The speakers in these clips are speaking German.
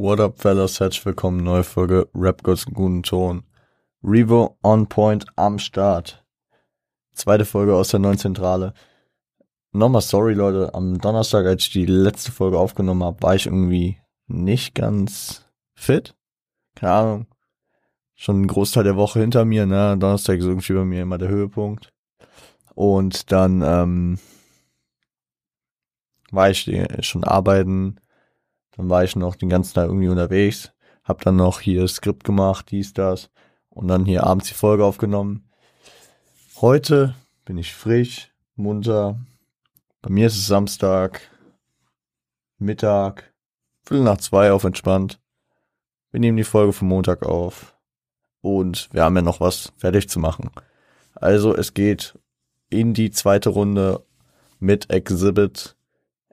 What up, fellas? Herzlich willkommen, neue Folge Rap Gods guten Ton. Revo on point am Start. Zweite Folge aus der neuen Zentrale. Nochmal sorry, Leute. Am Donnerstag, als ich die letzte Folge aufgenommen habe, war ich irgendwie nicht ganz fit. Keine Ahnung. Schon ein Großteil der Woche hinter mir, ne? Donnerstag ist irgendwie bei mir immer der Höhepunkt. Und dann ähm, war ich schon arbeiten. Dann war ich noch den ganzen Tag irgendwie unterwegs. Hab dann noch hier Skript gemacht, dies, das. Und dann hier abends die Folge aufgenommen. Heute bin ich frisch, munter. Bei mir ist es Samstag, Mittag, Viertel nach zwei auf entspannt. Wir nehmen die Folge vom Montag auf. Und wir haben ja noch was fertig zu machen. Also es geht in die zweite Runde mit Exhibit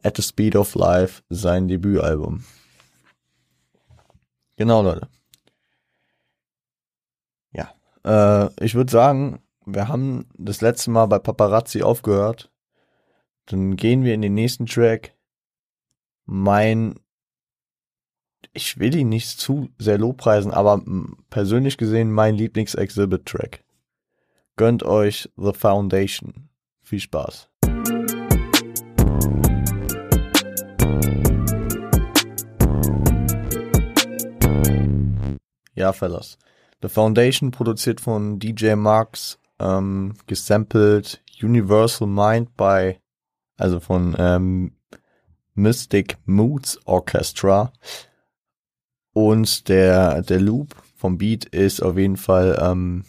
at the Speed of Life sein Debütalbum. Genau, Leute. Ja, äh, ich würde sagen, wir haben das letzte Mal bei Paparazzi aufgehört. Dann gehen wir in den nächsten Track. Mein, ich will ihn nicht zu sehr lobpreisen, aber persönlich gesehen mein Lieblings-Exhibit-Track. Gönnt euch The Foundation. Viel Spaß. Ja, Fellas. The Foundation produziert von DJ Marks, ähm, gesampelt Universal Mind bei, also von ähm, Mystic Moods Orchestra. Und der, der Loop vom Beat ist auf jeden Fall ähm,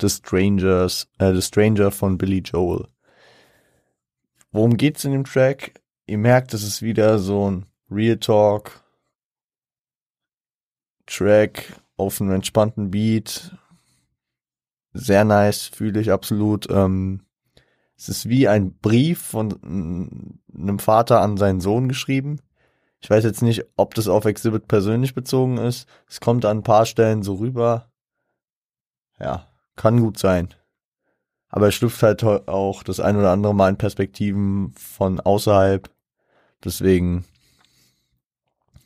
The Strangers, äh, The Stranger von Billy Joel. Worum geht's in dem Track? Ihr merkt, es ist wieder so ein Real Talk, Track auf einem entspannten Beat. Sehr nice, fühle ich absolut. Ähm, es ist wie ein Brief von einem Vater an seinen Sohn geschrieben. Ich weiß jetzt nicht, ob das auf Exhibit persönlich bezogen ist. Es kommt an ein paar Stellen so rüber. Ja, kann gut sein. Aber er schlüpft halt auch das ein oder andere Mal in Perspektiven von außerhalb. Deswegen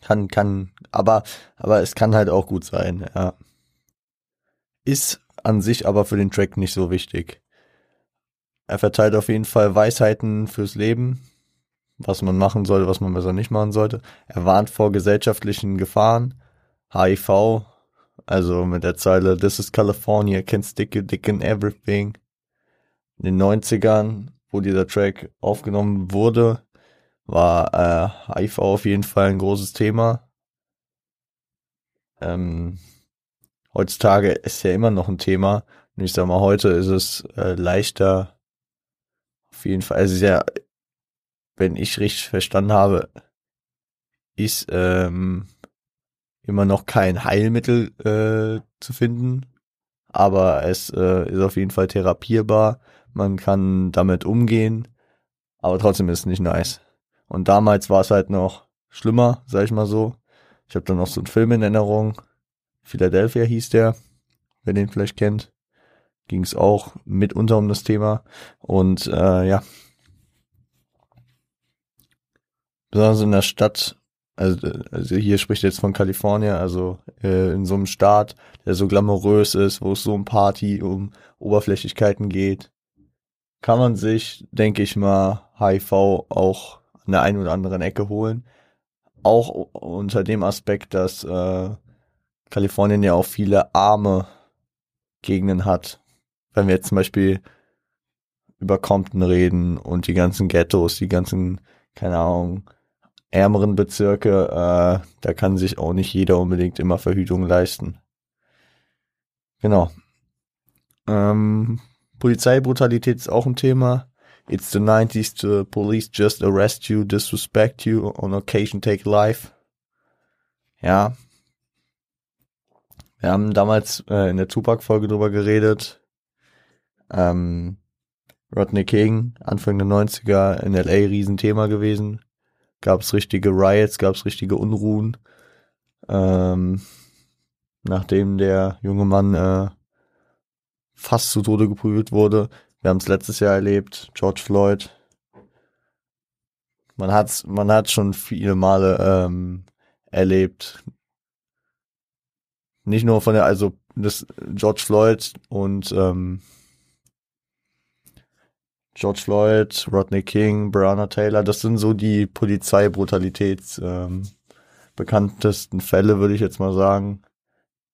kann, kann, aber, aber es kann halt auch gut sein, ja. Ist an sich aber für den Track nicht so wichtig. Er verteilt auf jeden Fall Weisheiten fürs Leben, was man machen sollte, was man besser nicht machen sollte. Er warnt vor gesellschaftlichen Gefahren, HIV, also mit der Zeile This is California, can stick a dick in everything. In den 90ern, wo dieser Track aufgenommen wurde, war äh, HIV auf jeden Fall ein großes Thema. Ähm, heutzutage ist ja immer noch ein Thema. Und ich sag mal, heute ist es äh, leichter. Auf jeden Fall. Also ja, wenn ich richtig verstanden habe, ist ähm, immer noch kein Heilmittel äh, zu finden. Aber es äh, ist auf jeden Fall therapierbar. Man kann damit umgehen. Aber trotzdem ist es nicht nice. Und damals war es halt noch schlimmer, sag ich mal so. Ich habe dann noch so einen Film in Erinnerung. Philadelphia hieß der, wer den vielleicht kennt. Ging es auch mitunter um das Thema. Und äh, ja. Besonders in der Stadt, also, also hier spricht jetzt von Kalifornien, also äh, in so einem Staat, der so glamourös ist, wo es so um Party, um Oberflächlichkeiten geht, kann man sich, denke ich mal, HIV auch in der einen oder anderen Ecke holen. Auch unter dem Aspekt, dass äh, Kalifornien ja auch viele arme Gegenden hat. Wenn wir jetzt zum Beispiel über Compton reden und die ganzen Ghettos, die ganzen, keine Ahnung, ärmeren Bezirke, äh, da kann sich auch nicht jeder unbedingt immer Verhütung leisten. Genau. Ähm, Polizeibrutalität ist auch ein Thema. It's the 90s, the police just arrest you, disrespect you, on occasion take life. Ja. Wir haben damals äh, in der Tupac-Folge drüber geredet. Ähm, Rodney King, Anfang der 90er in LA Riesenthema gewesen. Gab es richtige Riots, gab es richtige Unruhen. Ähm, nachdem der junge Mann äh, fast zu Tode geprügelt wurde, wir haben es letztes Jahr erlebt, George Floyd man hat's, man hat schon viele Male ähm, erlebt. Nicht nur von der, also das George Floyd und ähm, George Floyd, Rodney King, Breonna Taylor, das sind so die Polizeibrutalitäts ähm, bekanntesten Fälle, würde ich jetzt mal sagen.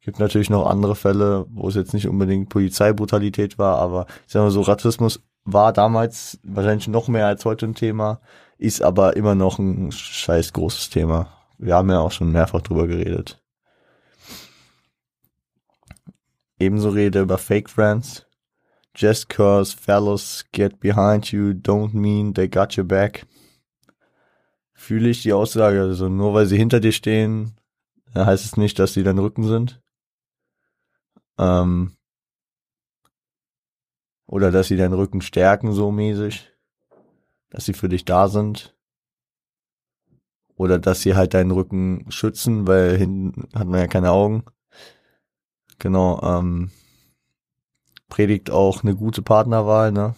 Gibt natürlich noch andere Fälle, wo es jetzt nicht unbedingt Polizeibrutalität war, aber ich sag mal so, Rassismus war damals wahrscheinlich noch mehr als heute ein Thema, ist aber immer noch ein scheiß großes Thema. Wir haben ja auch schon mehrfach drüber geredet. Ebenso rede über Fake Friends. Just cause fellows get behind you don't mean they got your back. Fühle ich die Aussage, also nur weil sie hinter dir stehen, heißt es nicht, dass sie dein Rücken sind. Ähm, oder dass sie deinen Rücken stärken, so mäßig. Dass sie für dich da sind. Oder dass sie halt deinen Rücken schützen, weil hinten hat man ja keine Augen. Genau, ähm, predigt auch eine gute Partnerwahl, ne?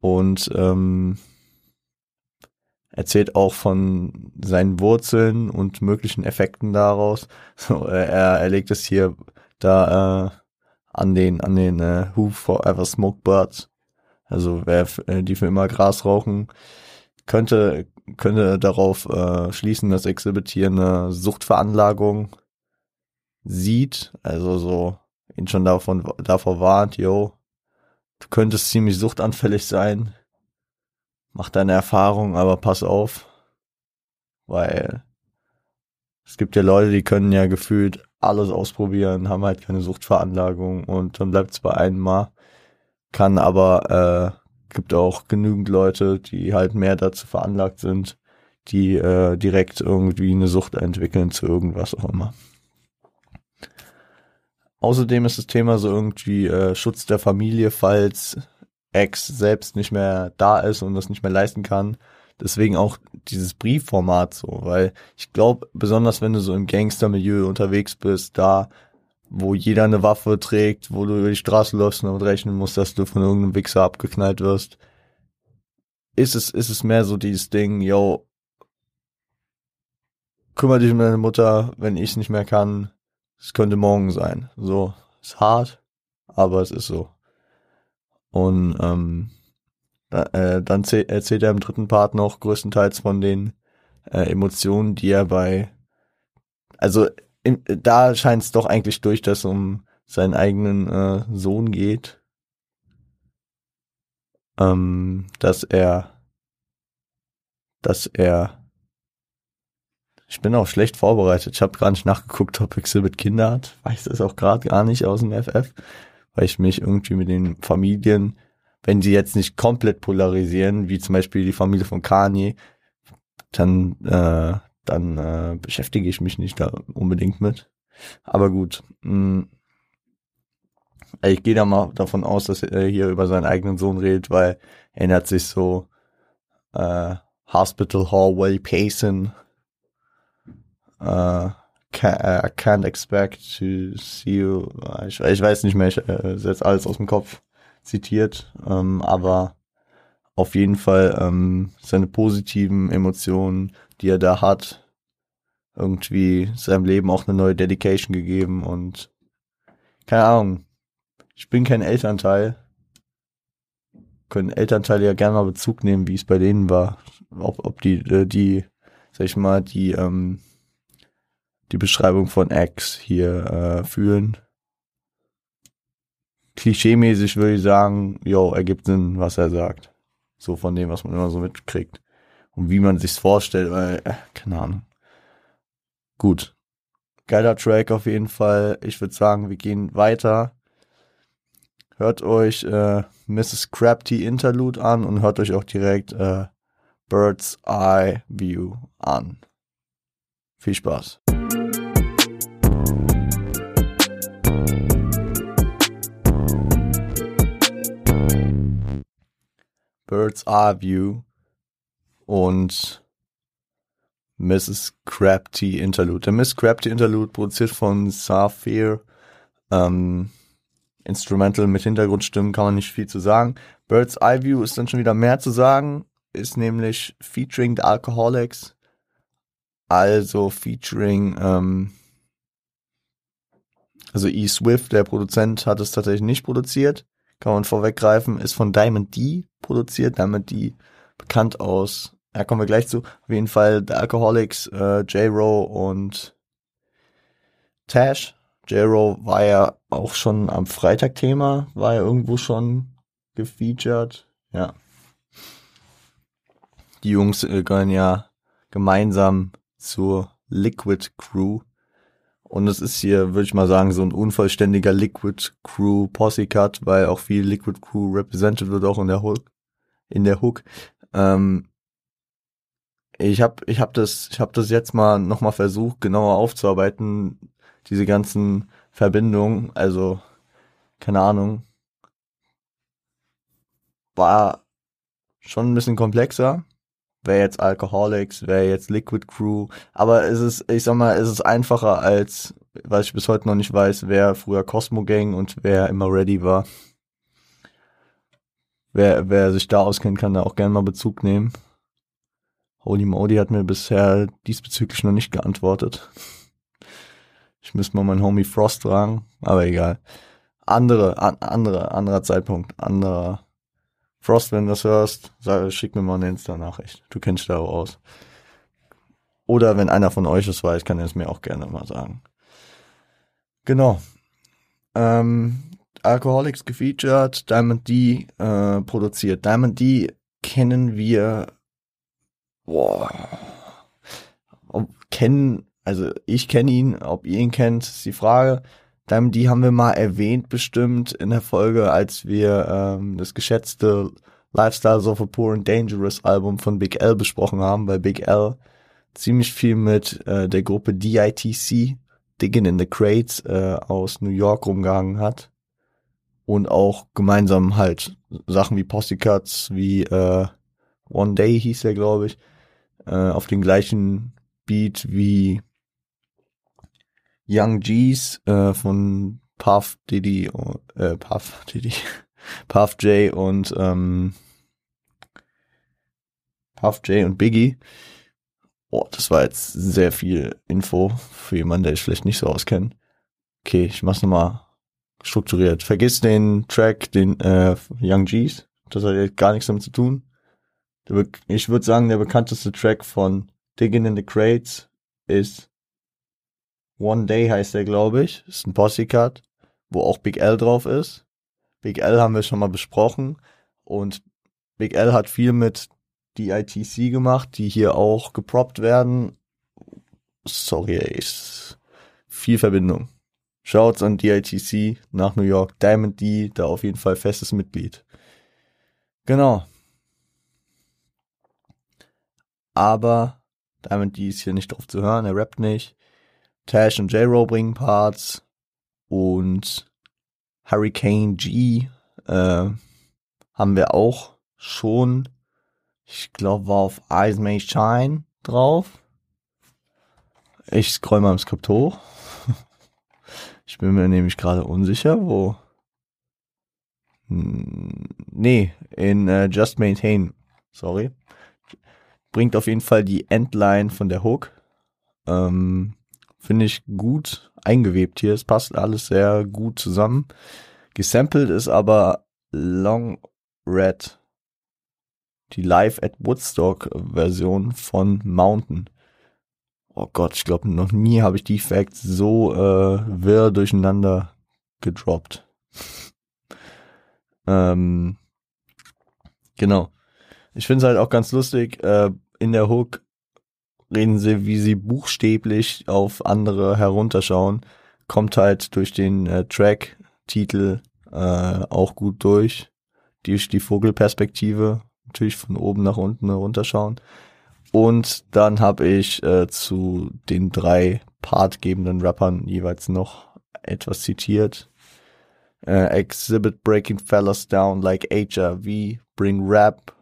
Und ähm, erzählt auch von seinen Wurzeln und möglichen Effekten daraus. So, er, er legt es hier da äh, an den an den äh, Who Forever Smoke Birds. Also wer äh, die für immer Gras rauchen, könnte könnte darauf äh, schließen, dass Exhibit hier eine Suchtveranlagung sieht, also so ihn schon davon, davor warnt, yo, du könntest ziemlich suchtanfällig sein. Mach deine Erfahrung, aber pass auf. Weil es gibt ja Leute, die können ja gefühlt alles ausprobieren, haben halt keine Suchtveranlagung und dann bleibt es bei einem Mal. Kann aber, äh, gibt auch genügend Leute, die halt mehr dazu veranlagt sind, die äh, direkt irgendwie eine Sucht entwickeln zu irgendwas auch immer. Außerdem ist das Thema so irgendwie äh, Schutz der Familie, falls Ex selbst nicht mehr da ist und das nicht mehr leisten kann. Deswegen auch dieses Briefformat so, weil ich glaube, besonders wenn du so im Gangstermilieu unterwegs bist, da wo jeder eine Waffe trägt, wo du über die Straße läufst und damit rechnen musst, dass du von irgendeinem Wichser abgeknallt wirst, ist es, ist es mehr so dieses Ding, yo, kümmere dich um deine Mutter, wenn ich es nicht mehr kann, es könnte morgen sein. So, ist hart, aber es ist so. Und ähm, da, äh, dann erzählt er im dritten Part noch größtenteils von den äh, Emotionen, die er bei, also in, da scheint es doch eigentlich durch, dass es um seinen eigenen äh, Sohn geht, ähm, dass er, dass er ich bin auch schlecht vorbereitet. Ich habe gar nicht nachgeguckt, ob Exhibit Kinder hat. Weiß das auch gerade gar nicht aus dem FF, weil ich mich irgendwie mit den Familien, wenn sie jetzt nicht komplett polarisieren, wie zum Beispiel die Familie von Kanye, dann äh, dann äh, beschäftige ich mich nicht da unbedingt mit. Aber gut. Mh, hm. ich gehe da mal davon aus, dass er hier über seinen eigenen Sohn redet, weil er erinnert sich so äh, Hospital Hallway Pacing uh, can, uh, can't expect to see you. Ich, ich weiß nicht mehr, ich äh, setze alles aus dem Kopf zitiert, ähm, aber auf jeden Fall ähm, seine positiven Emotionen, die er da hat, irgendwie seinem Leben auch eine neue Dedication gegeben und keine Ahnung. Ich bin kein Elternteil. Können Elternteile ja gerne mal Bezug nehmen, wie es bei denen war. Ob, ob die, äh, die, sag ich mal, die ähm, die Beschreibung von X hier äh, fühlen. Klischeemäßig würde ich sagen, jo, ergibt Sinn, was er sagt. So von dem, was man immer so mitkriegt. Und wie man sich's vorstellt, weil, äh, keine Ahnung. Gut. Geiler Track auf jeden Fall. Ich würde sagen, wir gehen weiter. Hört euch äh, Mrs. Crabty Interlude an und hört euch auch direkt äh, Bird's Eye View an. Viel Spaß. Bird's Eye View und Mrs. Crabty Interlude. Der Miss Crabty Interlude produziert von Saphir. Ähm, Instrumental mit Hintergrundstimmen kann man nicht viel zu sagen. Bird's Eye View ist dann schon wieder mehr zu sagen. ist nämlich featuring The Alcoholics, also featuring, ähm, also E. Swift, der Produzent, hat es tatsächlich nicht produziert. Kann man vorweggreifen, ist von Diamond D produziert. Diamond D bekannt aus, ja, kommen wir gleich zu. Auf jeden Fall The Alcoholics, äh, J-Ro und Tash. J-Ro war ja auch schon am Freitag Thema, war ja irgendwo schon gefeatured. Ja. Die Jungs äh, gehören ja gemeinsam zur Liquid Crew. Und es ist hier, würde ich mal sagen, so ein unvollständiger Liquid Crew Posse Cut, weil auch viel Liquid Crew represented wird auch in der Hook. In der Hook. Ähm, ich habe ich hab das, ich hab das jetzt mal nochmal versucht, genauer aufzuarbeiten, diese ganzen Verbindungen. Also, keine Ahnung. War schon ein bisschen komplexer wer jetzt Alcoholics, wer jetzt Liquid Crew. Aber es ist, ich sag mal, es ist einfacher als, weil ich bis heute noch nicht weiß, wer früher Cosmo Gang und wer immer ready war. Wer, wer sich da auskennt, kann da auch gerne mal Bezug nehmen. Holy Modi hat mir bisher diesbezüglich noch nicht geantwortet. Ich müsste mal meinen Homie Frost fragen, aber egal. Andere, an, andere, anderer Zeitpunkt, anderer Frost, wenn du das hörst, sag, schick mir mal eine Insta-Nachricht. Du kennst dich da auch aus. Oder wenn einer von euch es weiß, kann er es mir auch gerne mal sagen. Genau. Ähm, Alcoholics gefeatured, Diamond D äh, produziert. Diamond D kennen wir, boah, ob, kennen, also ich kenne ihn, ob ihr ihn kennt, ist die Frage. Dann, die haben wir mal erwähnt bestimmt in der Folge, als wir ähm, das geschätzte Lifestyles of a Poor and Dangerous Album von Big L besprochen haben, weil Big L ziemlich viel mit äh, der Gruppe DITC, Digging in the Crates, äh, aus New York rumgehangen hat. Und auch gemeinsam halt Sachen wie Posse Cuts, wie äh, One Day hieß er, glaube ich, äh, auf den gleichen Beat wie Young G's äh, von Puff Diddy, äh, Puff Diddy, Puff J und ähm, Puff J und Biggie. Oh, das war jetzt sehr viel Info für jemanden, der sich vielleicht nicht so auskennt. Okay, ich mach's nochmal strukturiert. Vergiss den Track, den äh, Young G's. Das hat jetzt gar nichts damit zu tun. Ich würde sagen, der bekannteste Track von Digging in the Crates ist One Day heißt der, glaube ich. Ist ein Posse-Cut, wo auch Big L drauf ist. Big L haben wir schon mal besprochen. Und Big L hat viel mit DITC gemacht, die hier auch geproppt werden. Sorry, ist viel Verbindung. Shouts an DITC nach New York. Diamond D, da auf jeden Fall festes Mitglied. Genau. Aber Diamond D ist hier nicht drauf zu hören, er rappt nicht. Tash und J-Ro bringen Parts und Hurricane G äh, haben wir auch schon, ich glaube, war auf Eyes May Shine drauf. Ich scroll mal im Skript hoch. Ich bin mir nämlich gerade unsicher, wo. Hm, nee, in uh, Just Maintain. Sorry. Bringt auf jeden Fall die Endline von der Hook. Ähm, Finde ich gut eingewebt hier. Es passt alles sehr gut zusammen. Gesampelt ist aber Long Red. Die Live at Woodstock Version von Mountain. Oh Gott, ich glaube, noch nie habe ich die Facts so äh, wirr durcheinander gedroppt. ähm, genau. Ich finde es halt auch ganz lustig. Äh, in der Hook reden sie, wie sie buchstäblich auf andere herunterschauen. Kommt halt durch den äh, Track-Titel äh, auch gut durch. Die, die Vogelperspektive, natürlich von oben nach unten herunterschauen. Und dann habe ich äh, zu den drei partgebenden Rappern jeweils noch etwas zitiert. Uh, exhibit breaking fellas down like HRV, bring rap,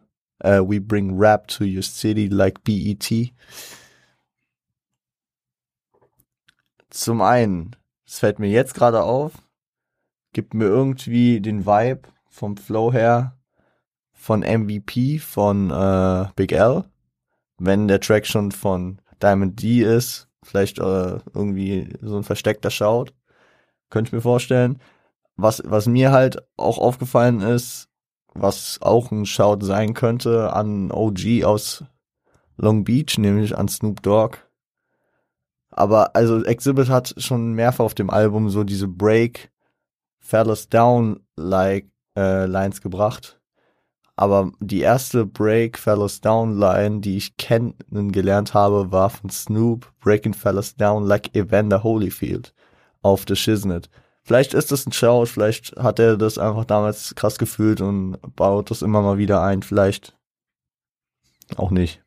uh, we bring rap to your city like BET. Zum einen, es fällt mir jetzt gerade auf, gibt mir irgendwie den Vibe vom Flow her von MVP von äh, Big L, wenn der Track schon von Diamond D ist, vielleicht äh, irgendwie so ein versteckter Shout, könnte ich mir vorstellen. Was, was mir halt auch aufgefallen ist, was auch ein Shout sein könnte an OG aus Long Beach, nämlich an Snoop Dogg. Aber also Exhibit hat schon mehrfach auf dem Album so diese Break, Fellas Down like äh, Lines gebracht. Aber die erste Break, Fellas Down Line, die ich kennengelernt habe, war von Snoop, Breaking Fellas Down like Evander Holyfield auf The Shiznit. Vielleicht ist das ein Shout, vielleicht hat er das einfach damals krass gefühlt und baut das immer mal wieder ein, vielleicht auch nicht.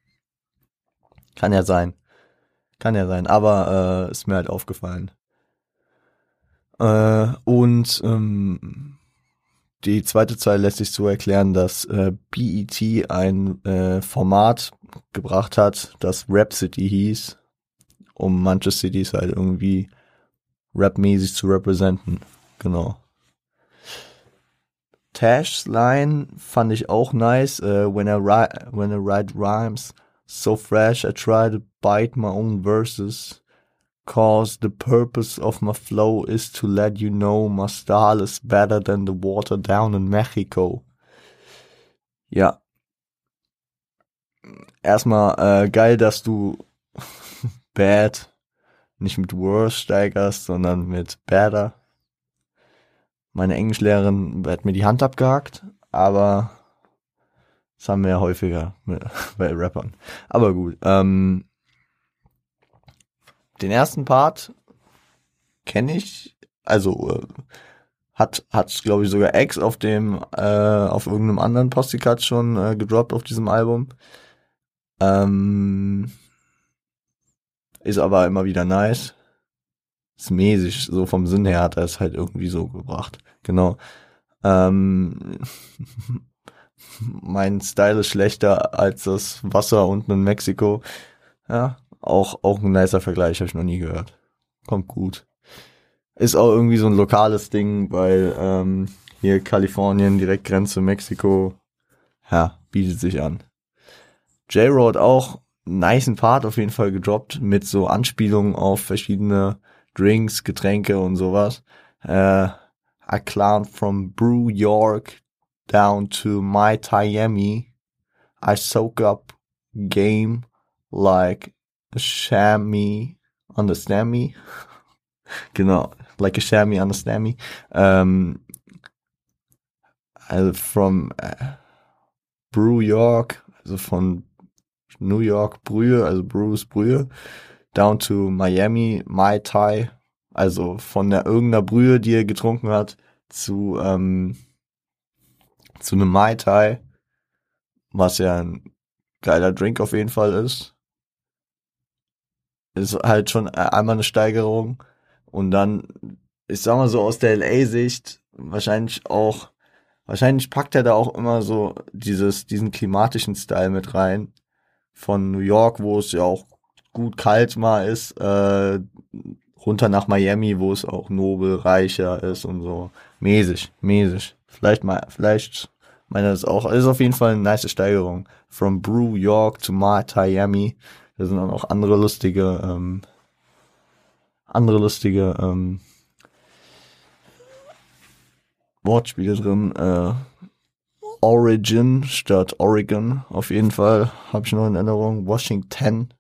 Kann ja sein. Kann ja sein, aber äh, ist mir halt aufgefallen. Äh, und ähm, die zweite Zeile lässt sich so erklären, dass äh, BET ein äh, Format gebracht hat, das Rap City hieß, um manche Cities halt irgendwie rapmäßig zu representen. Genau. Tash's Line fand ich auch nice. Uh, when I when I write rhymes so fresh, I try to bite my own verses. Cause the purpose of my flow is to let you know my style is better than the water down in Mexico. Ja. Erstmal äh, geil, dass du bad nicht mit worse steigerst, sondern mit better. Meine Englischlehrerin hat mir die Hand abgehakt, aber das haben wir ja häufiger bei Rappern. Aber gut. Ähm, den ersten Part kenne ich, also äh, hat hat glaube ich sogar X auf dem äh, auf irgendeinem anderen Postikat schon äh, gedroppt auf diesem Album. Ähm, ist aber immer wieder nice. Ist mäßig, so vom Sinn her hat er es halt irgendwie so gebracht. Genau. Ähm, mein Style ist schlechter als das Wasser unten in Mexiko. Ja, auch, auch ein nicer Vergleich, habe ich noch nie gehört. Kommt gut. Ist auch irgendwie so ein lokales Ding, weil ähm, hier Kalifornien, direkt Grenze Mexiko, ja, bietet sich an. J-Rod auch niceen Part auf jeden Fall gedroppt mit so Anspielungen auf verschiedene Drinks, Getränke und sowas. Äh, I clown from Brew York down to my Miami. I soak up game like a chamois. Understand me? genau, like a chamois, understand me? Um, also from uh, Brew York, also von New York Brühe, also Bruce Brühe, down to Miami Mai Tai, also von der irgendeiner Brühe, die er getrunken hat, zu ähm, zu einem Mai Tai, was ja ein geiler Drink auf jeden Fall ist. Ist halt schon einmal eine Steigerung und dann, ich sag mal so aus der LA-Sicht, wahrscheinlich auch, wahrscheinlich packt er da auch immer so dieses, diesen klimatischen Style mit rein, von New York, wo es ja auch gut kalt mal ist, äh, runter nach Miami, wo es auch nobel, reicher ist und so. Mäßig, mäßig. Vielleicht mal, vielleicht meine das auch. Ist auf jeden Fall eine nice Steigerung. From Brew York to Miami. Da sind dann auch andere lustige, ähm, andere lustige ähm, Wortspiele drin. Äh, Origin statt Oregon. Auf jeden Fall habe ich noch in Erinnerung. Washington.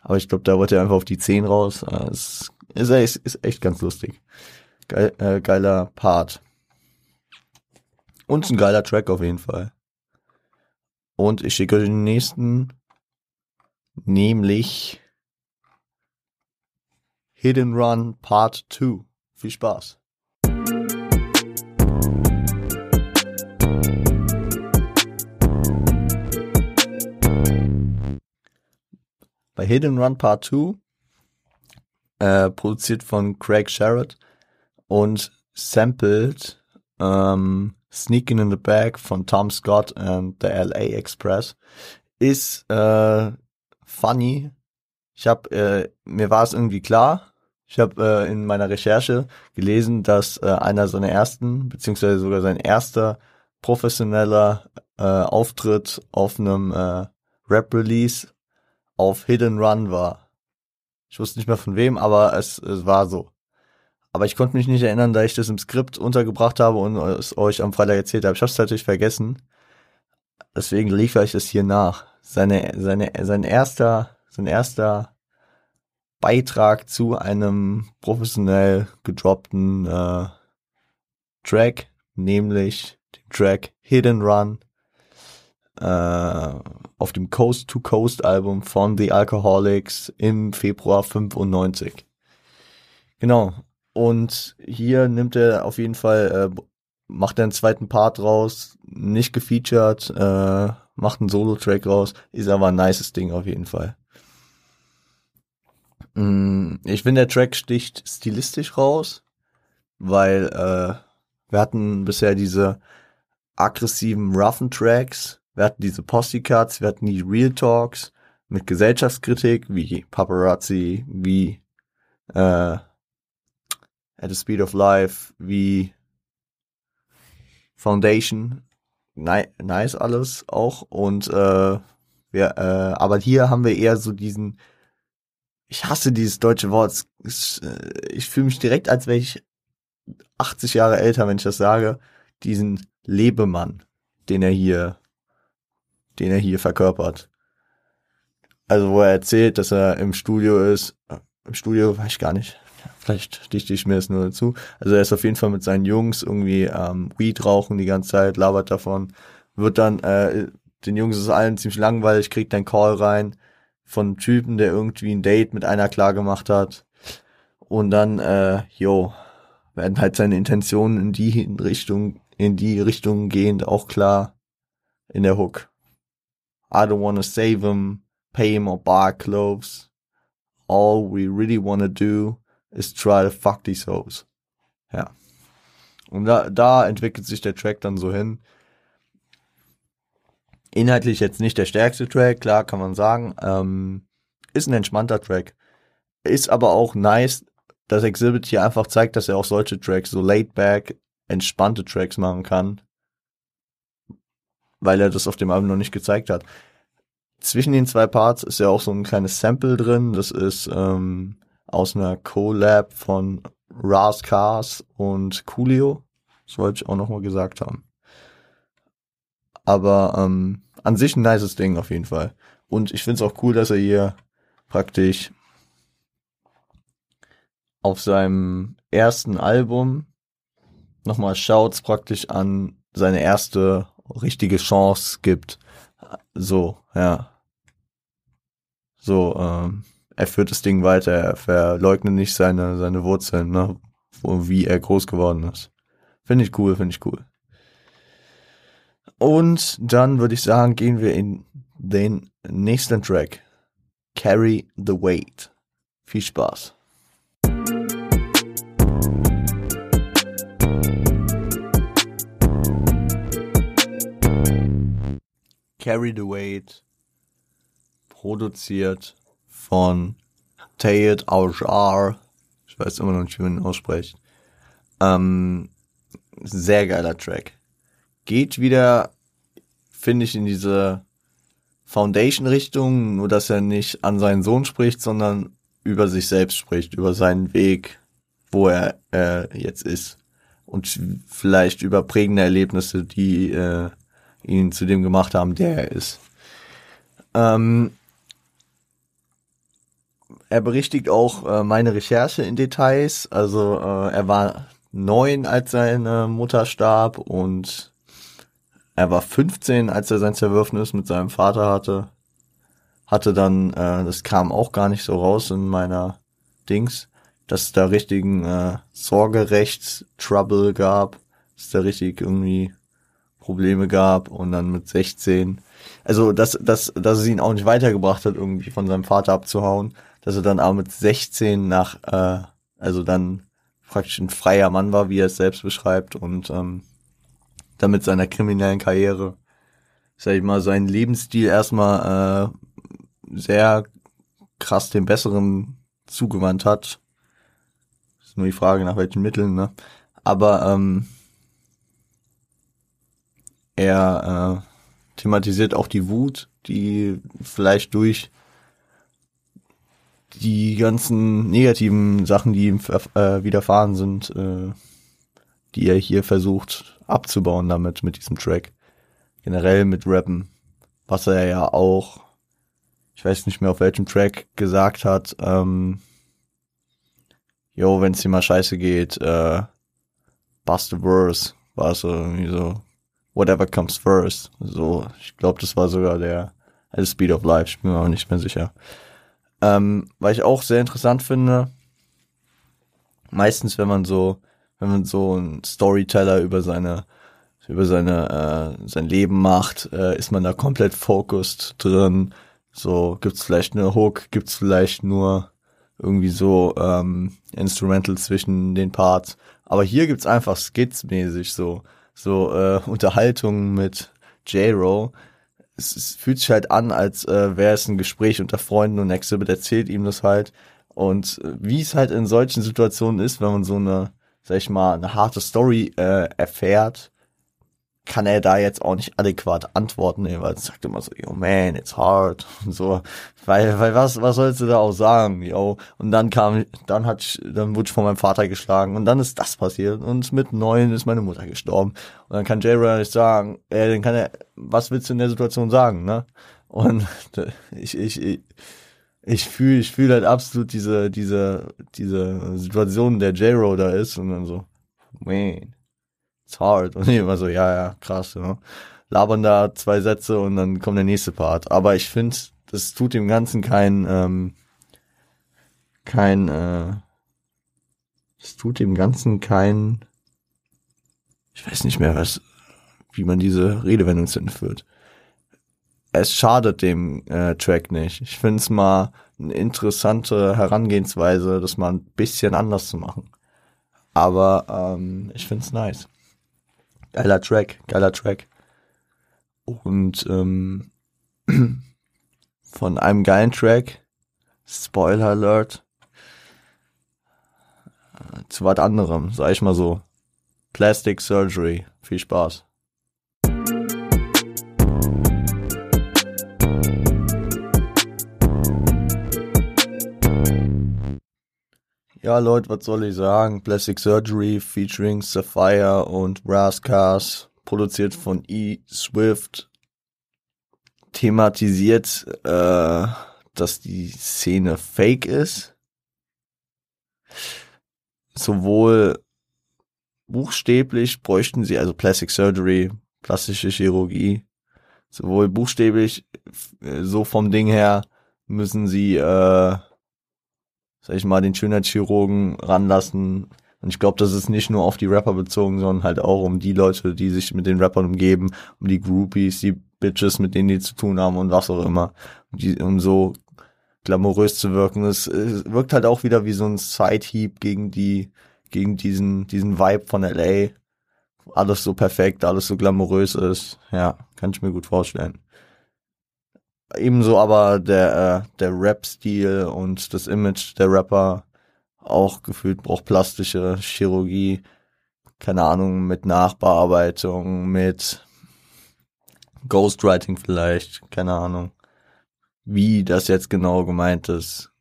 Aber ich glaube, da wollte er einfach auf die 10 raus. Äh, ist, ist, echt, ist echt ganz lustig. Geil, äh, geiler Part. Und ein geiler Track auf jeden Fall. Und ich schicke euch den nächsten. Nämlich Hidden Run Part 2. Viel Spaß. bei Hidden Run Part 2, äh, produziert von Craig Sherrod und sampled ähm, Sneaking in the Bag von Tom Scott and the LA Express, ist äh, funny. Ich habe äh, mir war es irgendwie klar. Ich habe äh, in meiner Recherche gelesen, dass äh, einer seiner ersten beziehungsweise sogar sein erster professioneller äh, Auftritt auf einem äh, Rap-Release auf Hidden Run war. Ich wusste nicht mehr von wem, aber es, es war so. Aber ich konnte mich nicht erinnern, da ich das im Skript untergebracht habe und es euch am Freitag erzählt habe. Ich habe es natürlich vergessen. Deswegen liefere ich das hier nach. Seine, seine, sein erster, sein erster Beitrag zu einem professionell gedroppten äh, Track, nämlich dem Track Hidden Run äh, auf dem Coast to Coast Album von The Alcoholics im Februar 95. Genau. Und hier nimmt er auf jeden Fall, äh, macht er einen zweiten Part raus, nicht gefeatured, äh, macht einen Solo-Track raus, ist aber ein nices Ding auf jeden Fall. Mm, ich finde, der Track sticht stilistisch raus, weil äh, wir hatten bisher diese aggressiven, roughen Tracks, wir hatten diese Posse-Cuts, wir hatten die Real Talks mit Gesellschaftskritik, wie Paparazzi, wie äh, At the Speed of Life, wie Foundation. Ni nice alles auch. Und äh, wir, äh, aber hier haben wir eher so diesen, ich hasse dieses deutsche Wort. Ich, äh, ich fühle mich direkt, als wäre ich 80 Jahre älter, wenn ich das sage, diesen Lebemann, den er hier, den er hier verkörpert. Also wo er erzählt, dass er im Studio ist, im Studio weiß ich gar nicht, vielleicht dichte ich mir das nur dazu. Also er ist auf jeden Fall mit seinen Jungs irgendwie ähm, Weed rauchen die ganze Zeit, labert davon, wird dann, äh, den Jungs ist allen ziemlich langweilig, kriegt einen Call rein von einem Typen, der irgendwie ein Date mit einer klar gemacht hat. Und dann, äh, jo, werden halt seine Intentionen in die Richtung, in die Richtung gehend auch klar in der Hook. I don't wanna save him, pay him or buy clothes. All we really wanna do is try to fuck these hoes. Ja. Und da, da entwickelt sich der Track dann so hin. Inhaltlich jetzt nicht der stärkste Track, klar kann man sagen. Ähm, ist ein entspannter Track. Ist aber auch nice, dass Exhibit hier einfach zeigt, dass er auch solche Tracks, so laid back, entspannte Tracks machen kann. Weil er das auf dem Album noch nicht gezeigt hat. Zwischen den zwei Parts ist ja auch so ein kleines Sample drin. Das ist ähm, aus einer Collab von Ras Cars und Coolio. Das wollte ich auch nochmal gesagt haben. Aber ähm, an sich ein nices Ding auf jeden Fall. Und ich finde es auch cool, dass er hier praktisch auf seinem ersten Album nochmal Shouts praktisch an seine erste richtige Chance gibt. So, ja. So, ähm, er führt das Ding weiter, er verleugnet nicht seine, seine Wurzeln, ne, wie er groß geworden ist. Finde ich cool, finde ich cool. Und dann würde ich sagen, gehen wir in den nächsten Track. Carry the Weight. Viel Spaß. Carry the Weight produziert von Tayed Aujar. Ich weiß immer noch nicht, wie man ihn ausspricht. Ähm, sehr geiler Track. Geht wieder, finde ich, in diese Foundation-Richtung, nur dass er nicht an seinen Sohn spricht, sondern über sich selbst spricht, über seinen Weg, wo er äh, jetzt ist. Und vielleicht über prägende Erlebnisse, die äh, ihn zu dem gemacht haben, der er ist. Ähm, er berichtigt auch äh, meine Recherche in Details. Also äh, er war neun, als seine Mutter starb und er war 15, als er sein Zerwürfnis mit seinem Vater hatte. Hatte dann, äh, das kam auch gar nicht so raus in meiner Dings, dass es da richtigen äh, Sorgerechts-Trouble gab, dass da richtig irgendwie Probleme gab und dann mit 16 also dass, dass, dass es ihn auch nicht weitergebracht hat, irgendwie von seinem Vater abzuhauen dass er dann auch mit 16 nach, äh, also dann praktisch ein freier Mann war, wie er es selbst beschreibt und ähm, dann mit seiner kriminellen Karriere, sag ich mal, seinen Lebensstil erstmal äh, sehr krass dem Besseren zugewandt hat. Ist nur die Frage, nach welchen Mitteln, ne? Aber ähm, er äh, thematisiert auch die Wut, die vielleicht durch die ganzen negativen Sachen, die ihm äh, widerfahren sind, äh, die er hier versucht abzubauen damit, mit diesem Track. Generell mit Rappen. Was er ja auch, ich weiß nicht mehr auf welchem Track, gesagt hat, ähm, yo, wenn es dir mal scheiße geht, äh, bust a verse, war so irgendwie so, whatever comes first. So, ich glaube, das war sogar der also Speed of Life, ich bin mir auch nicht mehr sicher. Ähm, weil ich auch sehr interessant finde, meistens wenn man so, wenn man so ein Storyteller über seine über seine äh, sein Leben macht, äh, ist man da komplett focused drin. So gibt's vielleicht eine Hook, gibt's vielleicht nur irgendwie so ähm, Instrumental zwischen den Parts. Aber hier gibt's einfach skizmäßig so so äh, Unterhaltungen mit J-Ro. Es, es fühlt sich halt an, als äh, wäre es ein Gespräch unter Freunden und Exhibit erzählt ihm das halt. Und äh, wie es halt in solchen Situationen ist, wenn man so eine, sag ich mal, eine harte Story äh, erfährt, kann er da jetzt auch nicht adäquat antworten, ne, weil er sagt immer so, yo man, it's hard und so, weil, weil was, was sollst du da auch sagen, yo, und dann kam, dann hat, dann wurde ich von meinem Vater geschlagen und dann ist das passiert und mit neun ist meine Mutter gestorben. Und dann kann J. nicht sagen, äh, dann kann er, was willst du in der Situation sagen, ne, und ich, ich, ich ich fühle ich fühl halt absolut diese, diese, diese Situation, der J-Ro da ist und dann so, man, it's hard. Und ich immer so, ja, ja, krass, ja. Labern da zwei Sätze und dann kommt der nächste Part. Aber ich finde, das tut dem Ganzen kein, ähm, kein, äh, es tut dem Ganzen kein, ich weiß nicht mehr, was, wie man diese Redewendung führt. Es schadet dem äh, Track nicht. Ich finde es mal eine interessante Herangehensweise, das mal ein bisschen anders zu machen. Aber ähm, ich finde es nice. Geiler Track, geiler Track. Und ähm, von einem geilen Track, Spoiler Alert, äh, zu was anderem, sag ich mal so. Plastic Surgery. Viel Spaß. Ja, Leute, was soll ich sagen? Plastic Surgery featuring Sapphire und Brass Cars, produziert von E. Swift, thematisiert, äh, dass die Szene fake ist. Sowohl buchstäblich bräuchten sie, also Plastic Surgery, plastische Chirurgie, sowohl buchstäblich, äh, so vom Ding her, müssen sie, äh, sag ich mal, den Schönheitschirurgen ranlassen. Und ich glaube, das ist nicht nur auf die Rapper bezogen, sondern halt auch um die Leute, die sich mit den Rappern umgeben, um die Groupies, die Bitches, mit denen die zu tun haben und was auch immer. Um, die, um so glamourös zu wirken. Es, es wirkt halt auch wieder wie so ein Side-Heap gegen die, gegen diesen, diesen Vibe von LA. Alles so perfekt, alles so glamourös ist. Ja, kann ich mir gut vorstellen. Ebenso aber der, äh, der Rap-Stil und das Image der Rapper auch gefühlt braucht plastische Chirurgie, keine Ahnung, mit Nachbearbeitung, mit Ghostwriting vielleicht, keine Ahnung. Wie das jetzt genau gemeint ist,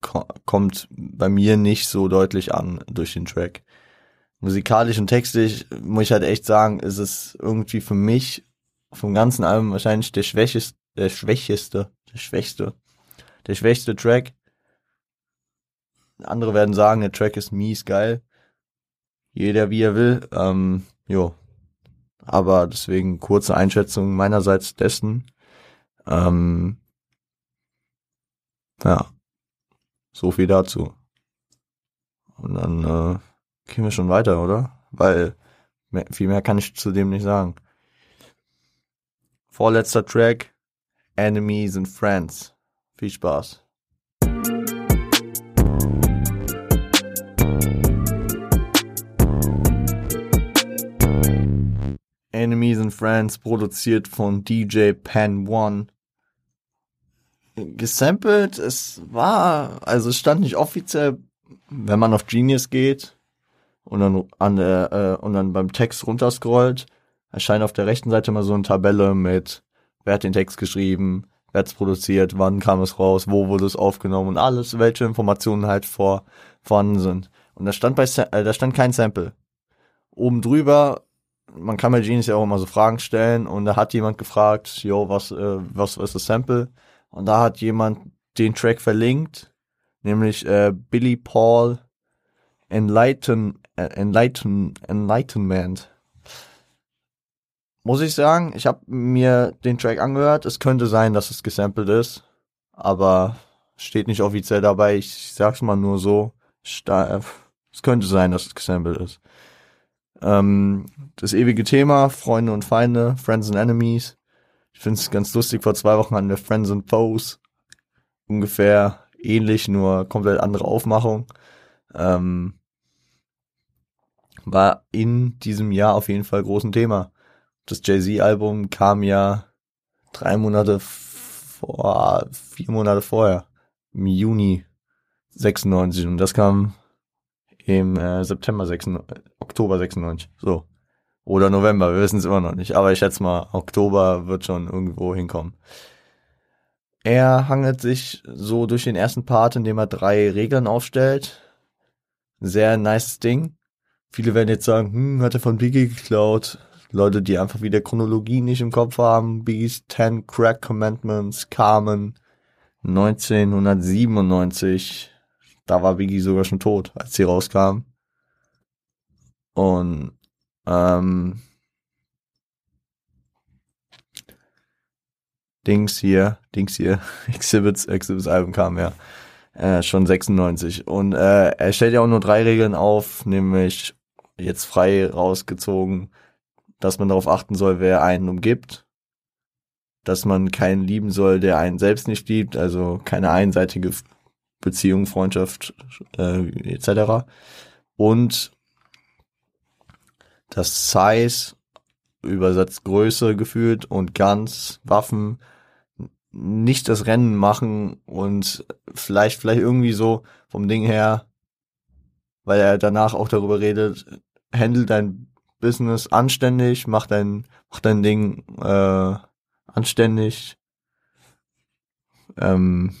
ko kommt bei mir nicht so deutlich an durch den Track. Musikalisch und textlich muss ich halt echt sagen, ist es irgendwie für mich vom ganzen Album wahrscheinlich der schwächeste, der schwächeste, der schwächste, der schwächste Track. Andere werden sagen, der Track ist mies geil. Jeder wie er will. Ähm, jo. Aber deswegen kurze Einschätzung meinerseits dessen. Ähm, ja. So viel dazu. Und dann äh, gehen wir schon weiter, oder? Weil mehr, viel mehr kann ich zu dem nicht sagen. Vorletzter Track, Enemies and Friends. Viel Spaß. Enemies and Friends, produziert von DJ Pen One. Gesampelt, es war, also es stand nicht offiziell, wenn man auf Genius geht und dann an der, äh, und dann beim Text runterscrollt, erscheint auf der rechten Seite mal so eine Tabelle mit, wer hat den Text geschrieben, wer hat's produziert, wann kam es raus, wo wurde es aufgenommen und alles, welche Informationen halt vor, vorhanden sind. Und da stand bei, äh, da stand kein Sample. Oben drüber, man kann bei Genius ja auch immer so Fragen stellen und da hat jemand gefragt, yo, was, äh, was, was ist das Sample? Und da hat jemand den Track verlinkt, nämlich äh, Billy Paul Enlighten, äh, Enlighten, Enlightenment. Muss ich sagen, ich habe mir den Track angehört. Es könnte sein, dass es gesampelt ist, aber steht nicht offiziell dabei. Ich sag's mal nur so. Es könnte sein, dass es gesampelt ist. Ähm, das ewige Thema, Freunde und Feinde, Friends and Enemies. Ich finde es ganz lustig, vor zwei Wochen hatten wir Friends and Foes. Ungefähr ähnlich, nur komplett andere Aufmachung. Ähm, war in diesem Jahr auf jeden Fall groß ein Thema. Das Jay-Z-Album kam ja drei Monate vor, vier Monate vorher, im Juni 96 und das kam im äh, September 96, Oktober 96, so. Oder November, wir wissen es immer noch nicht, aber ich schätze mal, Oktober wird schon irgendwo hinkommen. Er hangelt sich so durch den ersten Part, indem er drei Regeln aufstellt. Sehr nice Ding. Viele werden jetzt sagen, hm, hat er von Biggie geklaut. Leute, die einfach wieder Chronologie nicht im Kopf haben. Biggie's Ten Crack Commandments kamen 1997. Da war Biggie sogar schon tot, als sie rauskam. Und ähm, Dings hier, Dings hier, Exhibits, Exhibits Album kam ja äh, schon 96. Und äh, er stellt ja auch nur drei Regeln auf, nämlich jetzt frei rausgezogen, dass man darauf achten soll, wer einen umgibt, dass man keinen lieben soll, der einen selbst nicht liebt, also keine einseitige Beziehung, Freundschaft äh, etc. Und das Size übersetzt Größe gefühlt und ganz Waffen nicht das Rennen machen und vielleicht vielleicht irgendwie so vom Ding her, weil er danach auch darüber redet, handle dein Business anständig, mach dein, mach dein Ding äh, anständig, ähm,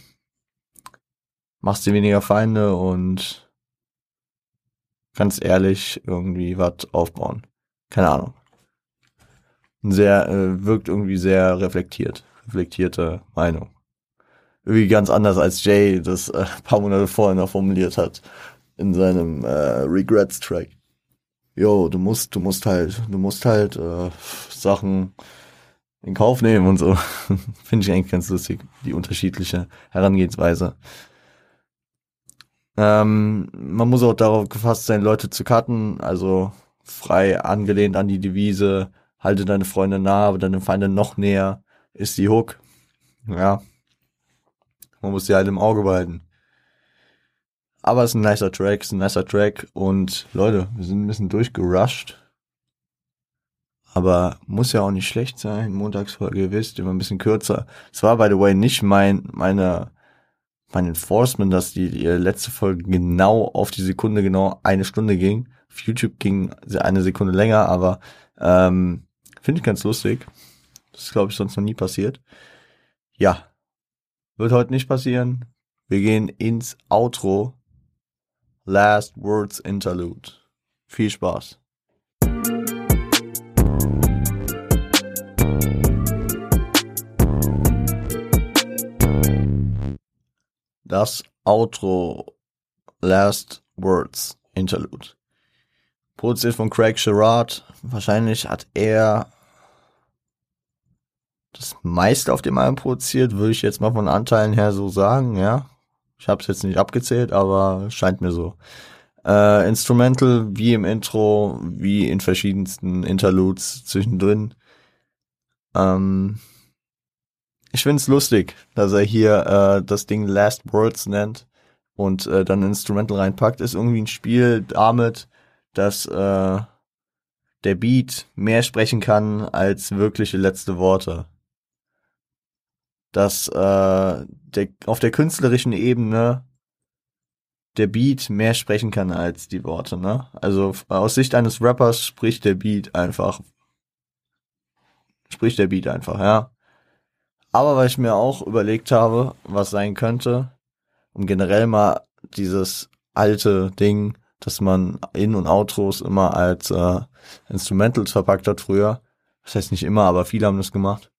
machst dir weniger Feinde und ganz ehrlich irgendwie was aufbauen. Keine Ahnung. Sehr, äh, wirkt irgendwie sehr reflektiert, reflektierte Meinung. Irgendwie ganz anders als Jay das äh, paar Monate vorher noch formuliert hat in seinem äh, Regrets-Track jo, du musst, du musst halt, du musst halt äh, Sachen in Kauf nehmen und so. Finde ich eigentlich ganz lustig, die unterschiedliche Herangehensweise. Ähm, man muss auch darauf gefasst sein, Leute zu cutten, also frei angelehnt an die Devise, halte deine Freunde nah, aber deine Feinde noch näher, ist die Hook. Ja. Man muss sie halt im Auge behalten. Aber es ist ein nicer Track, es ist ein nicer Track und Leute, wir sind ein bisschen durchgerusht. Aber muss ja auch nicht schlecht sein. Montagsfolge, ihr wisst, immer ein bisschen kürzer. Es war, by the way, nicht mein, meine, mein Enforcement, dass die, die letzte Folge genau auf die Sekunde genau eine Stunde ging. Auf YouTube ging sie eine Sekunde länger, aber ähm, finde ich ganz lustig. Das ist, glaube ich, sonst noch nie passiert. Ja, wird heute nicht passieren. Wir gehen ins Outro. Last Words Interlude. Viel Spaß. Das Outro Last Words Interlude. Produziert von Craig Sherrard. Wahrscheinlich hat er das meiste auf dem Album produziert, würde ich jetzt mal von Anteilen her so sagen, ja. Ich habe es jetzt nicht abgezählt, aber scheint mir so. Äh, Instrumental wie im Intro, wie in verschiedensten Interludes zwischendrin. Ähm, ich find's lustig, dass er hier äh, das Ding Last Words nennt und äh, dann Instrumental reinpackt. Ist irgendwie ein Spiel damit, dass äh, der Beat mehr sprechen kann als wirkliche letzte Worte dass äh, der, auf der künstlerischen Ebene der Beat mehr sprechen kann als die Worte, ne? Also aus Sicht eines Rappers spricht der Beat einfach sprich der Beat einfach, ja. Aber weil ich mir auch überlegt habe, was sein könnte, um generell mal dieses alte Ding, dass man In- und Outros immer als äh, Instrumentals verpackt hat früher. Das heißt nicht immer, aber viele haben das gemacht.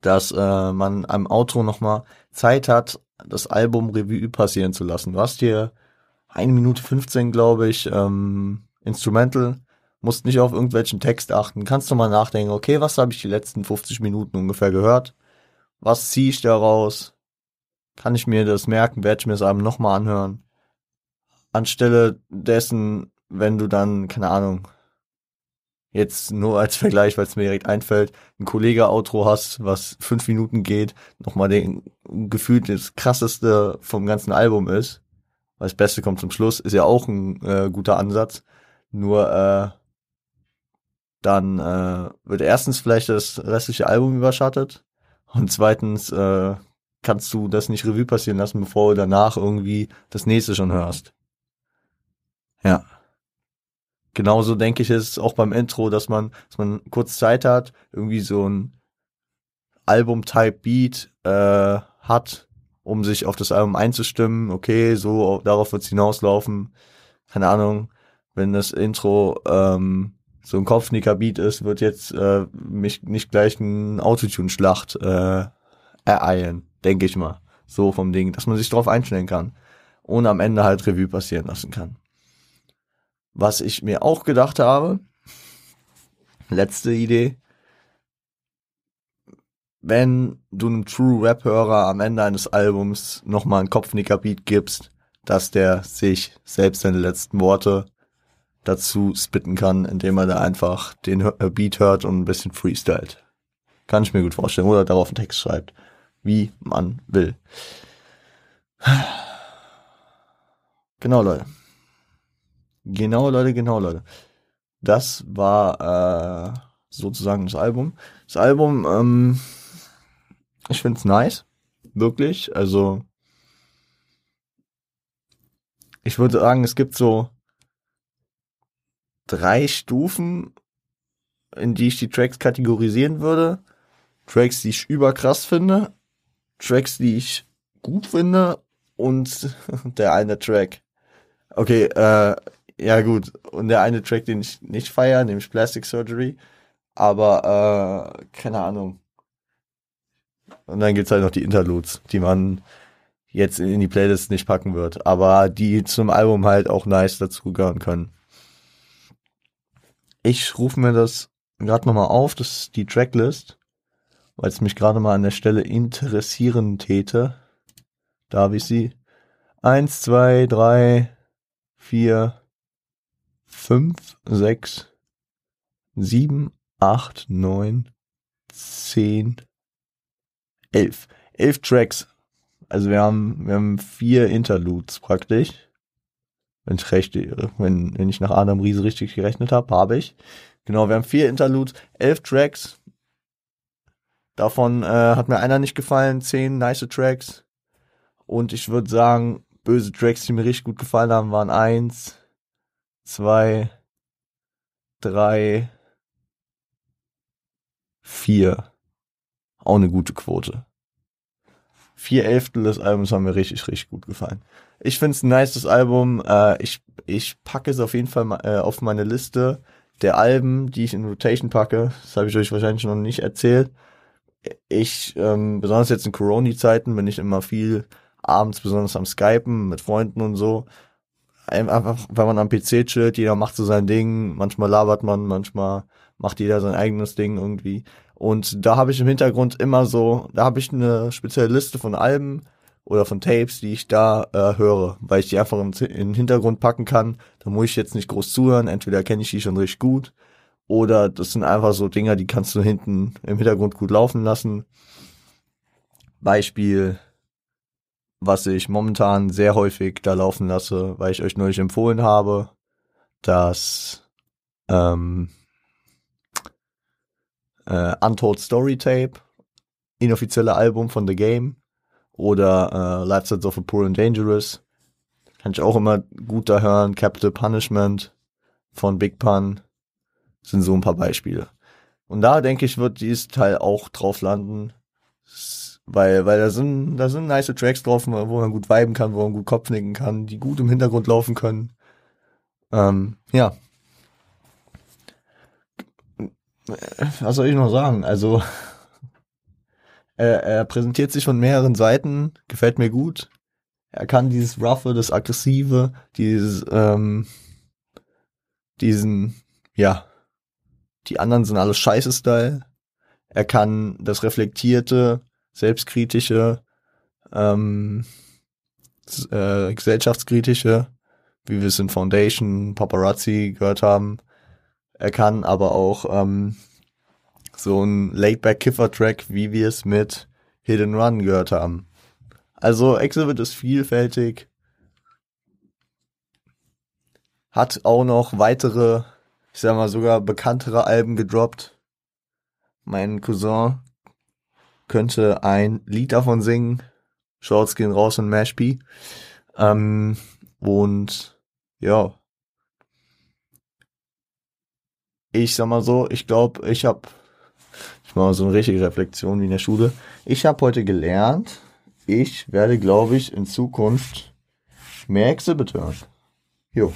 Dass äh, man am Outro nochmal Zeit hat, das Album Revue passieren zu lassen. Du hast hier eine Minute 15, glaube ich, ähm, Instrumental, musst nicht auf irgendwelchen Text achten, kannst du mal nachdenken, okay, was habe ich die letzten 50 Minuten ungefähr gehört? Was ziehe ich daraus? Kann ich mir das merken? Werde ich mir das Album nochmal anhören? Anstelle dessen, wenn du dann, keine Ahnung, jetzt nur als Vergleich, weil es mir direkt einfällt, ein Kollege-Outro hast, was fünf Minuten geht, nochmal den gefühlt das krasseste vom ganzen Album ist, weil das Beste kommt zum Schluss, ist ja auch ein äh, guter Ansatz. Nur äh, dann äh, wird erstens vielleicht das restliche Album überschattet und zweitens äh, kannst du das nicht Revue passieren lassen, bevor du danach irgendwie das nächste schon hörst. Ja. Genauso denke ich es auch beim Intro, dass man, dass man kurz Zeit hat, irgendwie so ein Album-Type-Beat äh, hat, um sich auf das Album einzustimmen. Okay, so darauf wird es hinauslaufen. Keine Ahnung, wenn das Intro ähm, so ein Kopfnicker-Beat ist, wird jetzt äh, mich nicht gleich ein Autotune-Schlacht äh, ereilen, denke ich mal. So vom Ding, dass man sich drauf einstellen kann und am Ende halt Revue passieren lassen kann. Was ich mir auch gedacht habe, letzte Idee, wenn du einem True Rap-Hörer am Ende eines Albums nochmal einen Kopfnicker-Beat gibst, dass der sich selbst seine letzten Worte dazu spitten kann, indem er da einfach den äh, Beat hört und ein bisschen freestylt. Kann ich mir gut vorstellen. Oder darauf einen Text schreibt. Wie man will. Genau, Leute. Genau, Leute, genau, Leute. Das war äh, sozusagen das Album. Das Album, ähm, ich find's nice. Wirklich. Also, ich würde sagen, es gibt so drei Stufen, in die ich die Tracks kategorisieren würde. Tracks, die ich überkrass finde, Tracks, die ich gut finde und der eine Track. Okay, äh, ja gut. Und der eine Track, den ich nicht feiere, nämlich Plastic Surgery. Aber, äh, keine Ahnung. Und dann gibt's halt noch die Interludes, die man jetzt in die Playlist nicht packen wird, aber die zum Album halt auch nice dazugehören können. Ich rufe mir das gerade nochmal auf, das ist die Tracklist, weil es mich gerade mal an der Stelle interessieren täte. Da habe ich sie. Eins, zwei, drei, vier, fünf, sechs, sieben, acht, neun, zehn, elf. Elf Tracks. Also wir haben, wir haben vier Interludes praktisch. Wenn ich recht, wenn, wenn ich nach Adam Riese richtig gerechnet habe, habe ich. Genau, wir haben vier Interludes, elf Tracks. Davon äh, hat mir einer nicht gefallen, zehn nice Tracks. Und ich würde sagen, böse Tracks, die mir richtig gut gefallen haben, waren eins, zwei, drei, vier. Auch eine gute Quote. Vier Elftel des Albums haben mir richtig, richtig gut gefallen. Ich finde es ein nices Album. Äh, ich, ich packe es auf jeden Fall äh, auf meine Liste der Alben, die ich in Rotation packe. Das habe ich euch wahrscheinlich noch nicht erzählt. Ich, ähm, besonders jetzt in Corona-Zeiten, bin ich immer viel abends, besonders am Skypen mit Freunden und so. Einfach, wenn man am PC chillt, jeder macht so sein Ding. Manchmal labert man, manchmal macht jeder sein eigenes Ding irgendwie. Und da habe ich im Hintergrund immer so, da habe ich eine spezielle Liste von Alben oder von Tapes, die ich da äh, höre, weil ich die einfach in, den Hintergrund packen kann. Da muss ich jetzt nicht groß zuhören. Entweder kenne ich die schon richtig gut oder das sind einfach so Dinger, die kannst du hinten im Hintergrund gut laufen lassen. Beispiel, was ich momentan sehr häufig da laufen lasse, weil ich euch neulich empfohlen habe, dass ähm, äh, Untold Story Tape, inoffizielle Album von The Game oder äh, Lifestyles of a Poor and Dangerous. Kann ich auch immer gut da hören. Capital Punishment von Big Pun sind so ein paar Beispiele. Und da denke ich, wird dieses Teil auch drauf landen. Weil, weil da sind, da sind nice Tracks drauf, wo man gut viben kann, wo man gut Kopfnicken kann, die gut im Hintergrund laufen können. Ähm, ja. Was soll ich noch sagen? Also, er, er präsentiert sich von mehreren Seiten, gefällt mir gut. Er kann dieses Roughe, das Aggressive, dieses, ähm, diesen, ja, die anderen sind alles Scheiße-Style. Er kann das Reflektierte, Selbstkritische, ähm, äh, Gesellschaftskritische, wie wir es in Foundation, Paparazzi gehört haben. Er kann aber auch ähm, so ein Laidback-Kiffer-Track, wie wir es mit Hidden Run gehört haben. Also Exhibit ist vielfältig, hat auch noch weitere, ich sag mal sogar bekanntere Alben gedroppt. Mein Cousin könnte ein Lied davon singen. Shorts gehen raus und Mashpee. Ähm, und ja. Ich sag mal so, ich glaube, ich habe ich mache so eine richtige Reflexion wie in der Schule. Ich habe heute gelernt, ich werde, glaube ich, in Zukunft mehr Exhibit hören. Jo.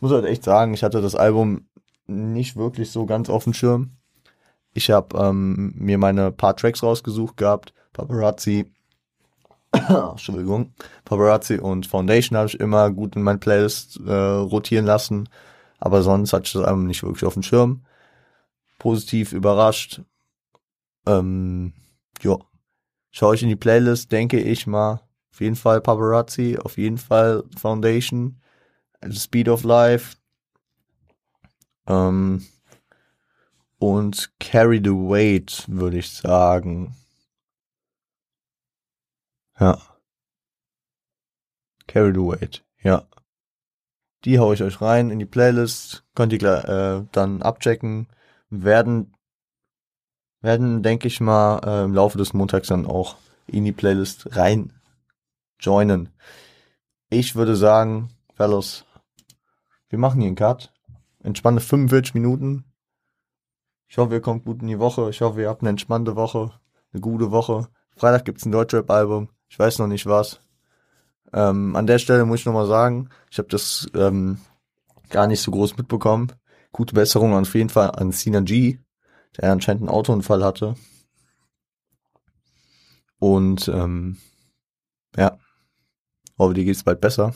Muss halt echt sagen, ich hatte das Album nicht wirklich so ganz auf dem Schirm. Ich habe ähm, mir meine paar Tracks rausgesucht gehabt. Paparazzi, Entschuldigung, Paparazzi und Foundation habe ich immer gut in mein Playlist äh, rotieren lassen. Aber sonst hatte ich das Album nicht wirklich auf dem Schirm. Positiv überrascht. Ähm, ja. Schaue ich in die Playlist, denke ich mal. Auf jeden Fall Paparazzi, auf jeden Fall Foundation, Speed of Life. Ähm, und Carry the Weight, würde ich sagen. Ja. Carry the Weight, ja. Die hau ich euch rein in die Playlist, könnt ihr äh, dann abchecken. Werden, werden, denke ich mal, äh, im Laufe des Montags dann auch in die Playlist rein joinen. Ich würde sagen, Fellows, wir machen hier einen Cut. Entspannte 45 Minuten. Ich hoffe, ihr kommt gut in die Woche. Ich hoffe, ihr habt eine entspannte Woche, eine gute Woche. Freitag gibt's ein Deutschrap-Album. Ich weiß noch nicht was. Ähm, an der Stelle muss ich nochmal sagen, ich habe das ähm, gar nicht so groß mitbekommen. Gute Besserung auf jeden Fall an Sina G, der anscheinend einen Autounfall hatte. Und ähm, ja, hoffe, dir geht's bald besser.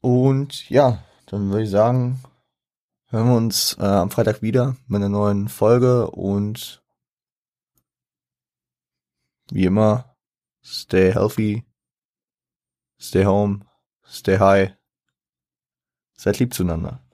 Und ja, dann würde ich sagen, hören wir uns äh, am Freitag wieder mit einer neuen Folge und wie immer, stay healthy, stay home, stay high, seid lieb zueinander.